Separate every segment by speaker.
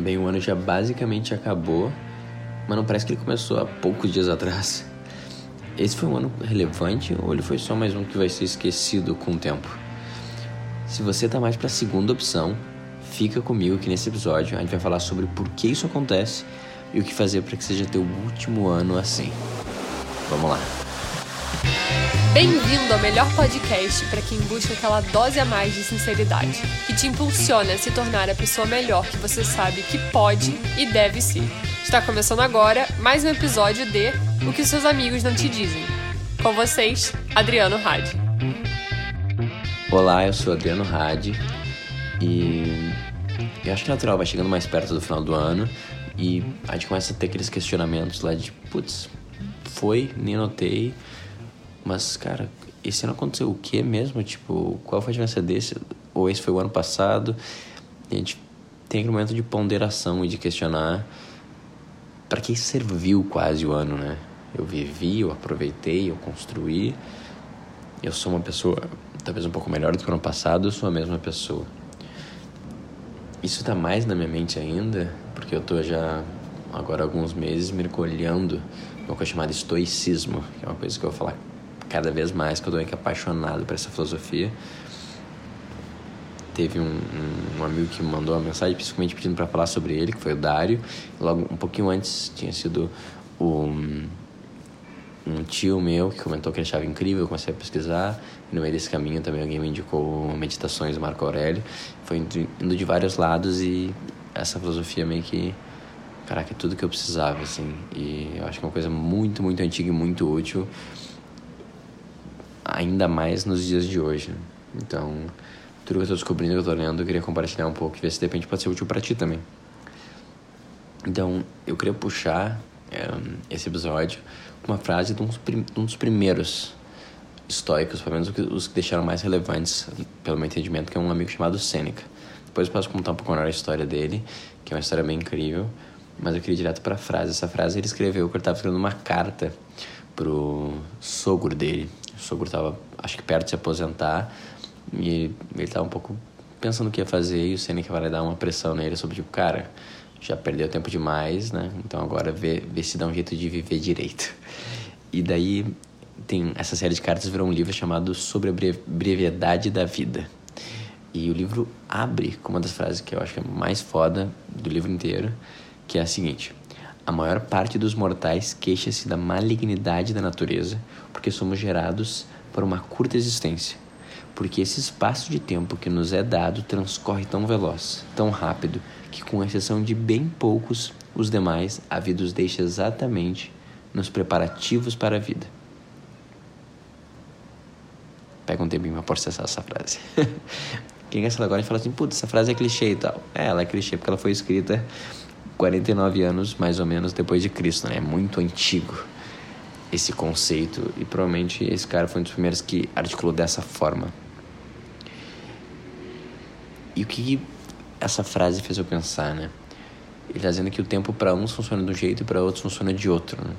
Speaker 1: Bem, o ano já basicamente acabou, mas não parece que ele começou há poucos dias atrás. Esse foi um ano relevante ou ele foi só mais um que vai ser esquecido com o tempo? Se você tá mais para a segunda opção, fica comigo que nesse episódio a gente vai falar sobre por que isso acontece e o que fazer para que seja teu último ano assim. Vamos lá.
Speaker 2: Bem-vindo ao melhor podcast para quem busca aquela dose a mais de sinceridade, que te impulsiona a se tornar a pessoa melhor que você sabe que pode e deve ser. Está começando agora mais um episódio de O que seus amigos não te dizem. Com vocês, Adriano Hadi.
Speaker 1: Olá, eu sou Adriano Hadi e eu acho que é natural, vai chegando mais perto do final do ano e a gente começa a ter aqueles questionamentos lá de, putz, foi, nem notei, mas, cara, esse ano aconteceu o que mesmo? Tipo, qual foi a diferença desse? Ou esse foi o ano passado? E a gente tem aquele momento de ponderação e de questionar para que serviu quase o ano, né? Eu vivi, eu aproveitei, eu construí. Eu sou uma pessoa talvez um pouco melhor do que o ano passado, eu sou a mesma pessoa. Isso está mais na minha mente ainda, porque eu tô já agora alguns meses mergulhando no que é chamado estoicismo, que é uma coisa que eu vou falar cada vez mais, que eu tô apaixonado por essa filosofia. Teve um, um, um, amigo que me mandou uma mensagem, principalmente pedindo para falar sobre ele, que foi o Dário. Logo, um pouquinho antes, tinha sido o, um tio meu que comentou que achava incrível, eu comecei a pesquisar. No meio desse caminho também alguém me indicou Meditações do Marco Aurélio. Foi indo de vários lados e essa filosofia meio que caraca, é tudo que eu precisava, assim. E eu acho que é uma coisa muito, muito antiga e muito útil ainda mais nos dias de hoje. Então, tudo que eu estou descobrindo, que eu estou lendo, eu queria compartilhar um pouco e ver se de repente pode ser útil para ti também. Então, eu queria puxar é, esse episódio com uma frase de um, de um dos primeiros estoicos, pelo menos os que deixaram mais relevantes, pelo meu entendimento, que é um amigo chamado Sêneca. Depois eu posso contar um pouco melhor a história dele, que é uma história bem incrível, mas eu queria ir direto para a frase. Essa frase ele escreveu quando ele estava escrevendo uma carta pro sogro dele, o sogro estava, acho que perto de se aposentar e ele estava um pouco pensando o que ia fazer e o Seneca vai dar uma pressão nele sobre tipo, cara, já perdeu tempo demais, né? Então agora vê, vê se dá um jeito de viver direito. E daí tem essa série de cartas virou um livro chamado Sobre a Brevidade da Vida. E o livro abre com uma das frases que eu acho que é mais foda do livro inteiro, que é a seguinte: a maior parte dos mortais queixa-se da malignidade da natureza, porque somos gerados para uma curta existência. Porque esse espaço de tempo que nos é dado transcorre tão veloz, tão rápido, que, com exceção de bem poucos, os demais, a vida os deixa exatamente nos preparativos para a vida. Pega um tempinho para processar essa frase. Quem quer agora fala assim, putz, essa frase é clichê e tal. É, ela é clichê porque ela foi escrita 49 anos mais ou menos depois de Cristo, né? É muito antigo esse conceito e provavelmente esse cara foi um dos primeiros que articulou dessa forma. E o que essa frase fez eu pensar, né? Ele está dizendo que o tempo para uns funciona de um jeito e para outros funciona de outro, né?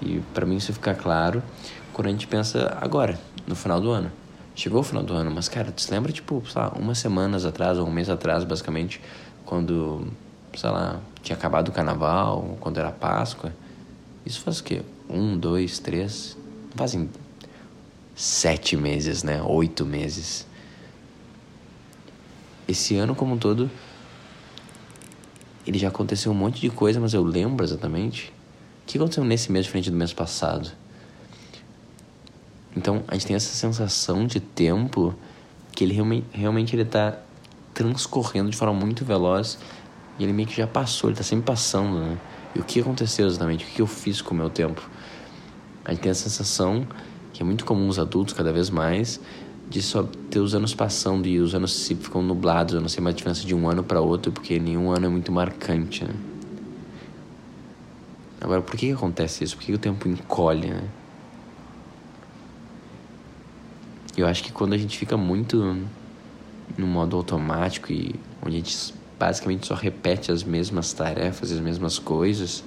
Speaker 1: E para mim isso fica claro quando a gente pensa agora, no final do ano. Chegou o final do ano, mas cara, tu se lembra, tipo, sei lá, umas semanas atrás ou um mês atrás, basicamente, quando sei lá, tinha acabado o carnaval, quando era Páscoa. Isso faz o quê? Um, dois, três. Fazem sete meses, né? Oito meses. Esse ano como um todo, ele já aconteceu um monte de coisa, mas eu lembro exatamente. O que aconteceu nesse mês diferente do mês passado? Então, a gente tem essa sensação de tempo que ele realmente, realmente ele tá transcorrendo de forma muito veloz e ele meio que já passou, ele tá sempre passando, né? E o que aconteceu exatamente? O que eu fiz com o meu tempo? A gente tem a sensação, que é muito comum os adultos cada vez mais, de só ter os anos passando e os anos se ficam nublados, eu não sei mais a diferença de um ano para outro, porque nenhum ano é muito marcante, né? Agora, por que, acontece isso? Por que, que o tempo encolhe, né? Eu acho que quando a gente fica muito no modo automático e onde a gente basicamente só repete as mesmas tarefas, as mesmas coisas,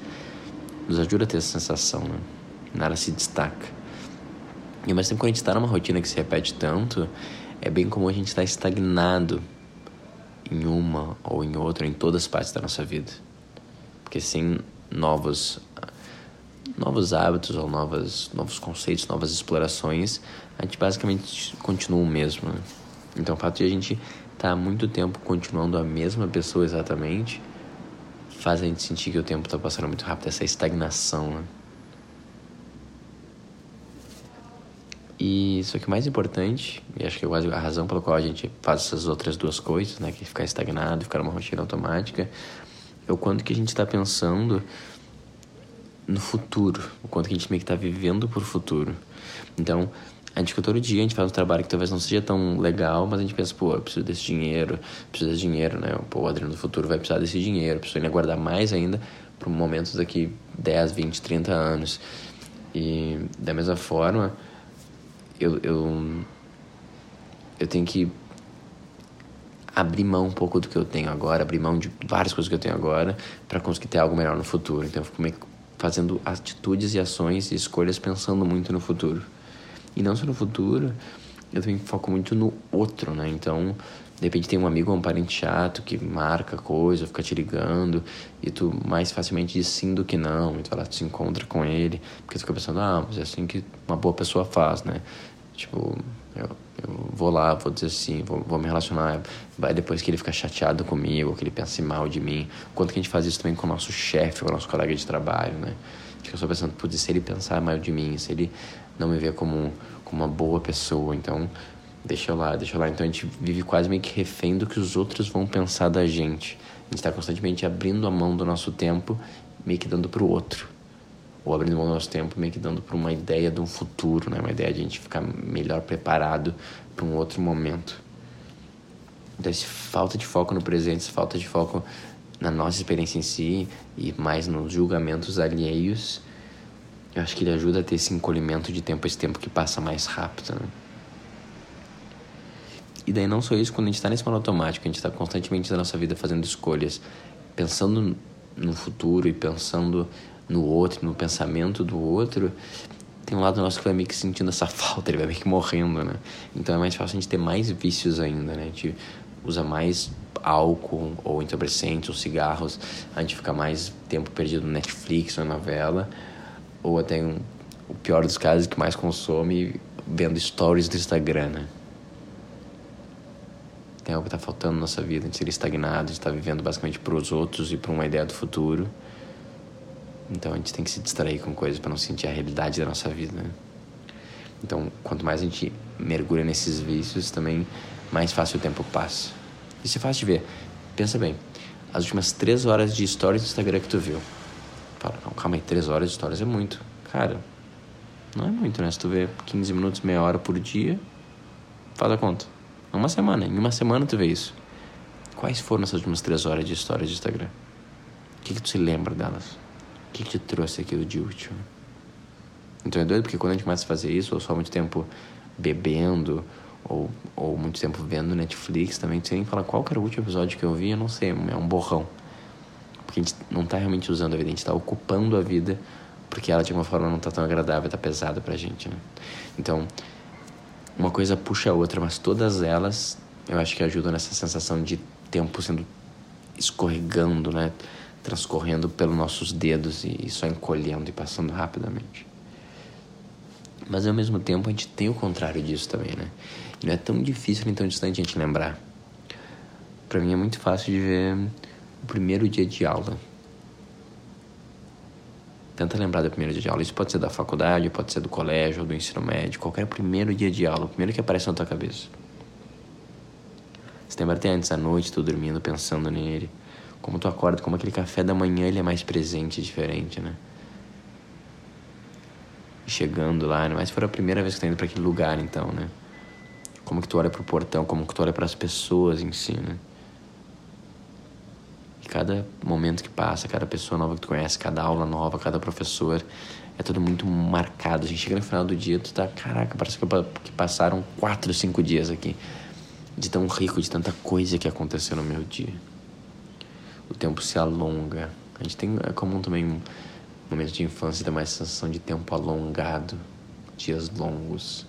Speaker 1: nos ajuda a ter essa sensação, né? Nada se destaca. E mesmo tempo, quando a gente está numa rotina que se repete tanto, é bem como a gente estar tá estagnado em uma ou em outra, em todas as partes da nossa vida. Porque sem novos novos hábitos ou novas, novos conceitos, novas explorações, a gente basicamente continua o mesmo. Né? Então, o fato de a gente tá muito tempo continuando a mesma pessoa exatamente faz a gente sentir que o tempo está passando muito rápido, essa estagnação. Né? E só que o mais importante, e acho que é quase a razão pela qual a gente faz essas outras duas coisas, né, que é ficar estagnado, ficar numa rotina automática, é o quanto que a gente está pensando no futuro, o quanto que a gente meio que está vivendo por futuro. Então, a gente fica todo dia, a gente faz um trabalho que talvez não seja tão legal, mas a gente pensa, pô, eu preciso desse dinheiro, preciso desse dinheiro, né? Pô, o Adriano do futuro vai precisar desse dinheiro, preciso ainda guardar mais ainda para momentos daqui 10, 20, 30 anos. E da mesma forma, eu, eu, eu tenho que abrir mão um pouco do que eu tenho agora, abrir mão de várias coisas que eu tenho agora para conseguir ter algo melhor no futuro. Então eu fico meio fazendo atitudes e ações e escolhas pensando muito no futuro. E não só no futuro, eu também foco muito no outro, né? Então, de repente tem um amigo ou um parente chato que marca coisa, fica te ligando, e tu mais facilmente diz sim do que não, e tu vai lá, tu se encontra com ele, porque tu fica pensando, ah, mas é assim que uma boa pessoa faz, né? Tipo, eu, eu vou lá, vou dizer sim, vou, vou me relacionar. Vai depois que ele fica chateado comigo, que ele pense mal de mim. Quanto que a gente faz isso também com o nosso chefe, com o nosso colega de trabalho, né? Fica só pensando, putz, se ele pensar mal de mim, se ele não me ver como, como uma boa pessoa, então deixa eu lá, deixa eu lá. Então a gente vive quase meio que refém do que os outros vão pensar da gente. A gente está constantemente abrindo a mão do nosso tempo, meio que dando pro outro ou abrindo mão do nosso tempo, meio que dando para uma ideia de um futuro, né? uma ideia de a gente ficar melhor preparado para um outro momento. Então, essa falta de foco no presente, essa falta de foco na nossa experiência em si e mais nos julgamentos alheios, eu acho que ele ajuda a ter esse encolhimento de tempo, esse tempo que passa mais rápido. Né? E daí, não só isso, quando a gente está nesse modo automático, a gente está constantemente na nossa vida fazendo escolhas, pensando no futuro e pensando no outro, no pensamento do outro, tem um lado nosso que vai meio que sentindo essa falta, ele vai meio que morrendo, né? Então é mais fácil a gente ter mais vícios ainda, né? A gente usa mais álcool ou entorpecentes ou cigarros, a gente fica mais tempo perdido no Netflix ou na novela, ou até um, o pior dos casos que mais consome vendo stories do Instagram, né? Tem algo que tá faltando na nossa vida, a gente ser estagnado, a gente tá vivendo basicamente para os outros e para uma ideia do futuro. Então a gente tem que se distrair com coisas para não sentir a realidade da nossa vida, né? Então, quanto mais a gente mergulha nesses vícios, também mais fácil o tempo passa. Isso é fácil de ver. Pensa bem, as últimas três horas de stories do Instagram que tu viu. Fala, não, calma aí, três horas de stories é muito. Cara, não é muito, né? Se tu vê 15 minutos, meia hora por dia, faz a conta. Uma semana, em uma semana tu vê isso. Quais foram essas últimas três horas de stories do Instagram? O que, que tu se lembra delas? O que, que te trouxe aquilo de útil? Então é doido porque quando a gente começa a fazer isso, ou só muito tempo bebendo, ou, ou muito tempo vendo Netflix também, sem nem falar qual era o último episódio que eu vi, eu não sei, é um borrão. Porque a gente não tá realmente usando a vida, a gente tá ocupando a vida porque ela de alguma forma não tá tão agradável, tá pesada pra gente, né? Então, uma coisa puxa a outra, mas todas elas eu acho que ajudam nessa sensação de tempo sendo escorregando, né? transcorrendo pelos nossos dedos e só encolhendo e passando rapidamente. Mas ao mesmo tempo a gente tem o contrário disso também, né? E não é tão difícil nem tão distante a gente lembrar. Para mim é muito fácil de ver o primeiro dia de aula. Tenta lembrar do primeiro dia de aula. Isso pode ser da faculdade, pode ser do colégio ou do ensino médio. Qualquer primeiro dia de aula, o primeiro que aparece na tua cabeça. Você lembra até antes da noite, tu dormindo, pensando nele como tu acorda, como aquele café da manhã ele é mais presente, diferente, né? Chegando lá, né? Mas for a primeira vez que tu tá indo para aquele lugar, então, né? Como que tu olha pro portão, como que tu olha para as pessoas em si, né? Cada momento que passa, cada pessoa nova que tu conhece, cada aula nova, cada professor, é tudo muito marcado. A gente chega no final do dia, tu tá, caraca, parece que passaram quatro, cinco dias aqui. De tão rico, de tanta coisa que aconteceu no meu dia o tempo se alonga. A gente tem, é comum também momentos de infância ter mais sensação de tempo alongado, dias longos.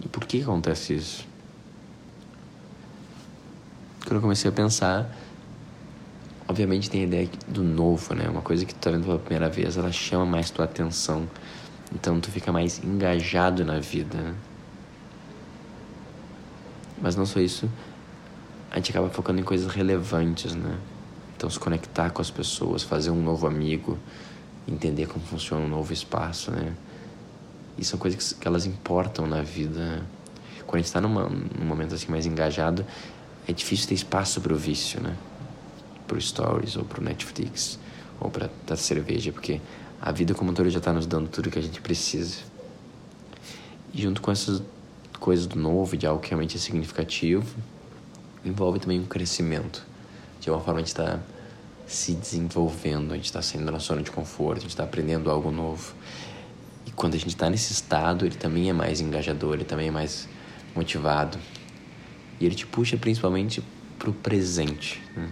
Speaker 1: E por que acontece isso? quando eu comecei a pensar, obviamente tem a ideia do novo, né? Uma coisa que tu tá vendo pela primeira vez, ela chama mais tua atenção. Então tu fica mais engajado na vida. Né? Mas não só isso, a gente acaba focando em coisas relevantes, né? Então se conectar com as pessoas, fazer um novo amigo, entender como funciona um novo espaço, né? E são coisas que elas importam na vida. Né? Quando a gente está num momento assim mais engajado, é difícil ter espaço para o vício, né? Para o Stories ou para o Netflix ou para a cerveja, porque a vida como um todo já está nos dando tudo que a gente precisa. E junto com essas coisas do novo, de algo que realmente é significativo, envolve também um crescimento. De uma forma a gente está se desenvolvendo, a gente está saindo da zona de conforto, a gente está aprendendo algo novo. E quando a gente está nesse estado, ele também é mais engajador, ele também é mais motivado. E ele te puxa principalmente para o presente. Né?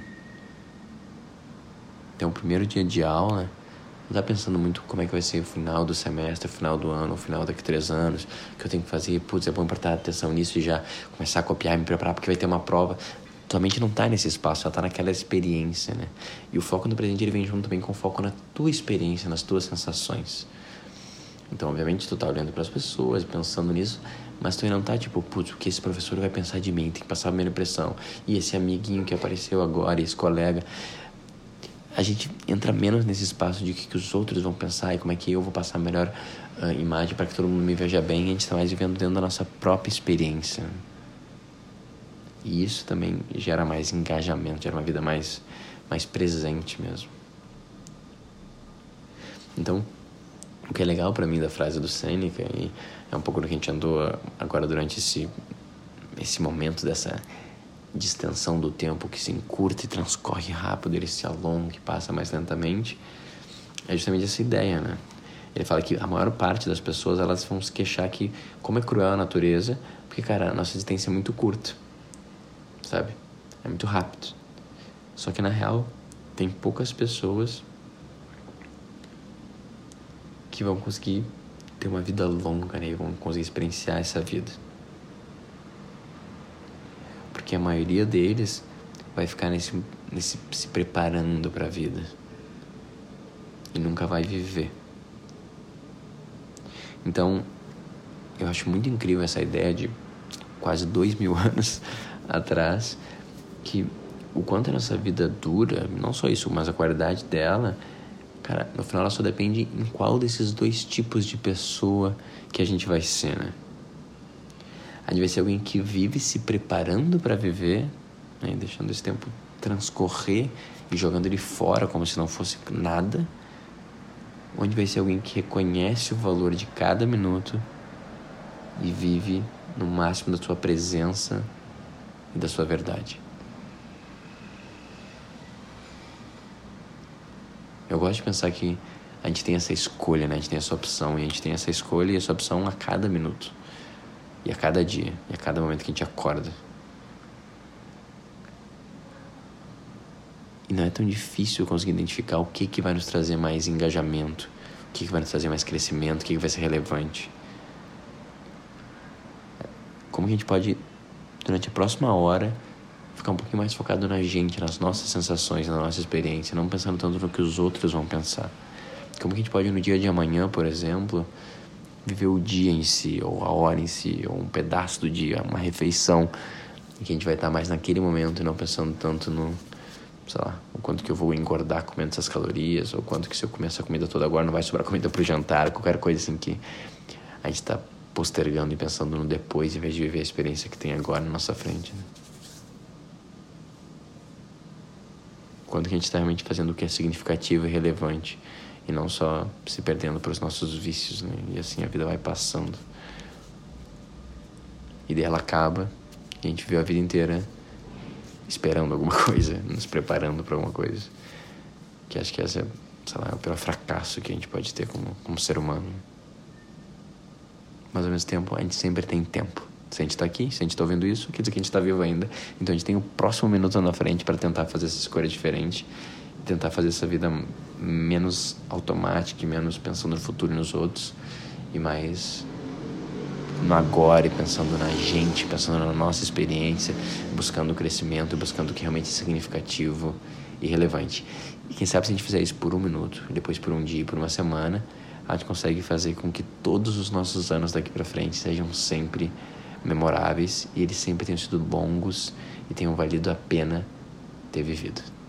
Speaker 1: Então, o primeiro dia de aula, eu tá pensando muito como é que vai ser o final do semestre, o final do ano, o final daqui a três anos, que eu tenho que fazer, putz, é bom prestar atenção nisso e já começar a copiar e me preparar porque vai ter uma prova. Tua mente não está nesse espaço, ela está naquela experiência, né? E o foco no presente ele vem junto também com o foco na tua experiência, nas tuas sensações. Então, obviamente, tu tá olhando para as pessoas, pensando nisso, mas tu não tá tipo, putz, o que esse professor vai pensar de mim? Tem que passar a minha impressão. E esse amiguinho que apareceu agora, esse colega. A gente entra menos nesse espaço de o que, que os outros vão pensar e como é que eu vou passar a melhor uh, imagem para que todo mundo me veja bem. A gente está mais vivendo dentro da nossa própria experiência. E isso também gera mais engajamento, gera uma vida mais, mais presente mesmo. Então, o que é legal para mim da frase do Sêneca, e é um pouco do que a gente andou agora durante esse, esse momento dessa distensão do tempo que se encurta e transcorre rápido, ele se alonga e passa mais lentamente, é justamente essa ideia, né? Ele fala que a maior parte das pessoas elas vão se queixar que como é cruel a natureza, porque cara, a nossa existência é muito curta, sabe? É muito rápido. Só que na real tem poucas pessoas que vão conseguir ter uma vida longa, né? E vão conseguir experienciar essa vida. Porque a maioria deles vai ficar nesse, nesse se preparando para a vida e nunca vai viver. Então, eu acho muito incrível essa ideia de quase dois mil anos atrás que o quanto a nossa vida dura, não só isso, mas a qualidade dela Cara, no final ela só depende em qual desses dois tipos de pessoa que a gente vai ser, né? A gente vai ser alguém que vive se preparando para viver, né? deixando esse tempo transcorrer e jogando ele fora como se não fosse nada. Gente vai ser alguém que reconhece o valor de cada minuto e vive no máximo da sua presença e da sua verdade. Eu gosto de pensar que a gente tem essa escolha, né? A gente tem essa opção e a gente tem essa escolha e essa opção a cada minuto. E a cada dia, e a cada momento que a gente acorda. E não é tão difícil conseguir identificar o que, que vai nos trazer mais engajamento, o que, que vai nos trazer mais crescimento, o que, que vai ser relevante. Como que a gente pode, durante a próxima hora, ficar um pouquinho mais focado na gente, nas nossas sensações, na nossa experiência, não pensando tanto no que os outros vão pensar. Como que a gente pode, no dia de amanhã, por exemplo, viver o dia em si, ou a hora em si, ou um pedaço do dia, uma refeição, em que a gente vai estar mais naquele momento e não pensando tanto no, sei lá, o quanto que eu vou engordar comendo essas calorias, ou quanto que se eu comer essa comida toda agora não vai sobrar comida pro jantar, qualquer coisa assim que a gente está postergando e pensando no depois em vez de viver a experiência que tem agora na nossa frente. Né? quando que a gente está realmente fazendo o que é significativo e relevante e não só se perdendo para os nossos vícios, né? E assim a vida vai passando. E daí ela acaba e a gente viu a vida inteira esperando alguma coisa, nos preparando para alguma coisa. Que acho que essa, sei lá, é o pior fracasso que a gente pode ter como, como ser humano. Mas ao mesmo tempo, a gente sempre tem tempo. Se a gente está aqui, se a gente está ouvindo isso, quer dizer que a gente está vivo ainda. Então a gente tem o próximo minuto na frente para tentar fazer essa escolha diferente, tentar fazer essa vida menos automática, menos pensando no futuro e nos outros, e mais no agora e pensando na gente, pensando na nossa experiência, buscando o crescimento, buscando o que realmente é significativo e relevante. E quem sabe se a gente fizer isso por um minuto, depois por um dia, por uma semana, a gente consegue fazer com que todos os nossos anos daqui para frente sejam sempre memoráveis e eles sempre tenham sido longos e tenham valido a pena ter vivido.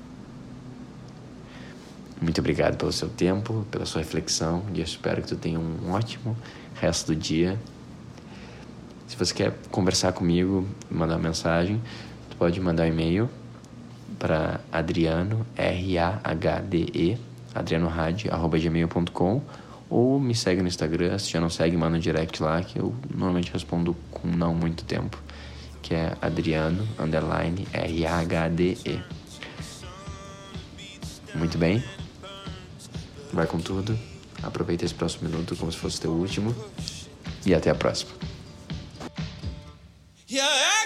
Speaker 1: Muito obrigado pelo seu tempo, pela sua reflexão e eu espero que tu tenha um ótimo resto do dia. Se você quer conversar comigo, mandar uma mensagem, tu pode mandar um e-mail para adriano, R-A-H-D-E, adrianohad.gmail.com ou me segue no Instagram, se já não segue, manda um direct lá, que eu normalmente respondo com não muito tempo, que é adriano, underline, R-A-H-D-E. Muito bem, vai com tudo, aproveita esse próximo minuto como se fosse teu último, e até a próxima. Yeah.